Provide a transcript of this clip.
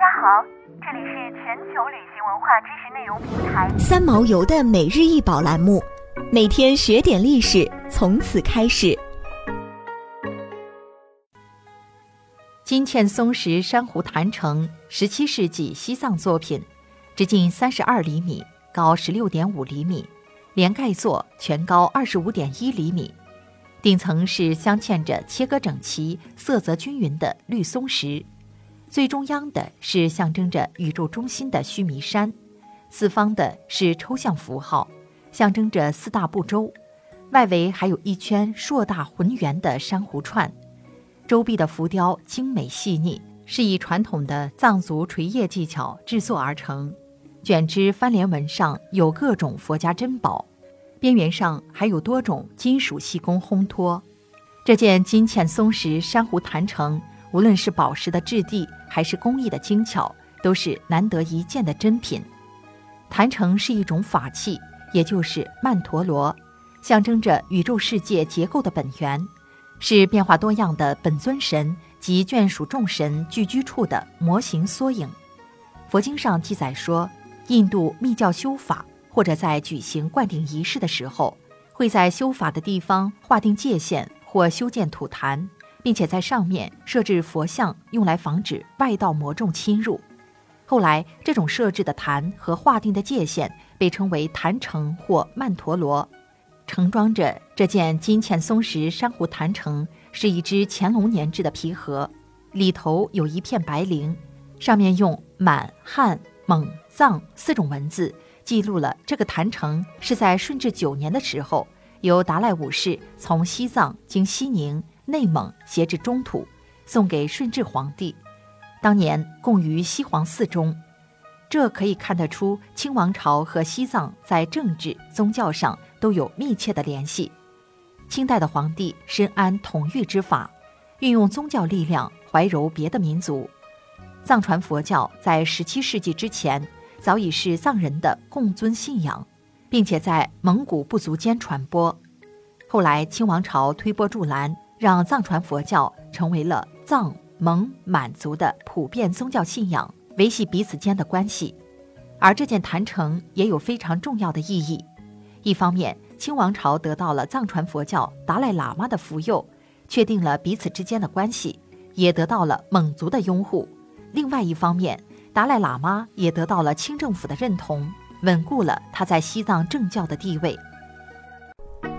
家好，这里是全球旅行文化知识内容平台三毛游的每日一宝栏目，每天学点历史，从此开始。金嵌松石珊瑚坛城，十七世纪西藏作品，直径三十二厘米，高十六点五厘米，连盖座全高二十五点一厘米，顶层是镶嵌着切割整齐、色泽均匀的绿松石。最中央的是象征着宇宙中心的须弥山，四方的是抽象符号，象征着四大部洲，外围还有一圈硕大浑圆的珊瑚串，周壁的浮雕精美细腻，是以传统的藏族垂叶技巧制作而成。卷枝翻连纹上有各种佛家珍宝，边缘上还有多种金属细工烘托。这件金嵌松石珊瑚坛城。无论是宝石的质地，还是工艺的精巧，都是难得一见的珍品。坛城是一种法器，也就是曼陀罗，象征着宇宙世界结构的本源，是变化多样的本尊神及眷属众神聚居处的模型缩影。佛经上记载说，印度密教修法或者在举行灌顶仪式的时候，会在修法的地方划定界限或修建土坛。并且在上面设置佛像，用来防止外道魔众侵入。后来，这种设置的坛和划定的界限被称为坛城或曼陀罗。盛装着这件金嵌松石珊瑚坛城是一只乾隆年制的皮盒，里头有一片白绫，上面用满、汉、蒙、藏四种文字记录了这个坛城是在顺治九年的时候，由达赖武士从西藏经西宁。内蒙携至中土，送给顺治皇帝，当年供于西皇寺中。这可以看得出清王朝和西藏在政治、宗教上都有密切的联系。清代的皇帝深谙统御之法，运用宗教力量怀柔别的民族。藏传佛教在十七世纪之前早已是藏人的共尊信仰，并且在蒙古部族间传播。后来清王朝推波助澜。让藏传佛教成为了藏蒙满族的普遍宗教信仰，维系彼此间的关系。而这件坛城也有非常重要的意义：一方面，清王朝得到了藏传佛教达赖喇嘛的福佑，确定了彼此之间的关系，也得到了蒙族的拥护；另外一方面，达赖喇嘛也得到了清政府的认同，稳固了他在西藏政教的地位。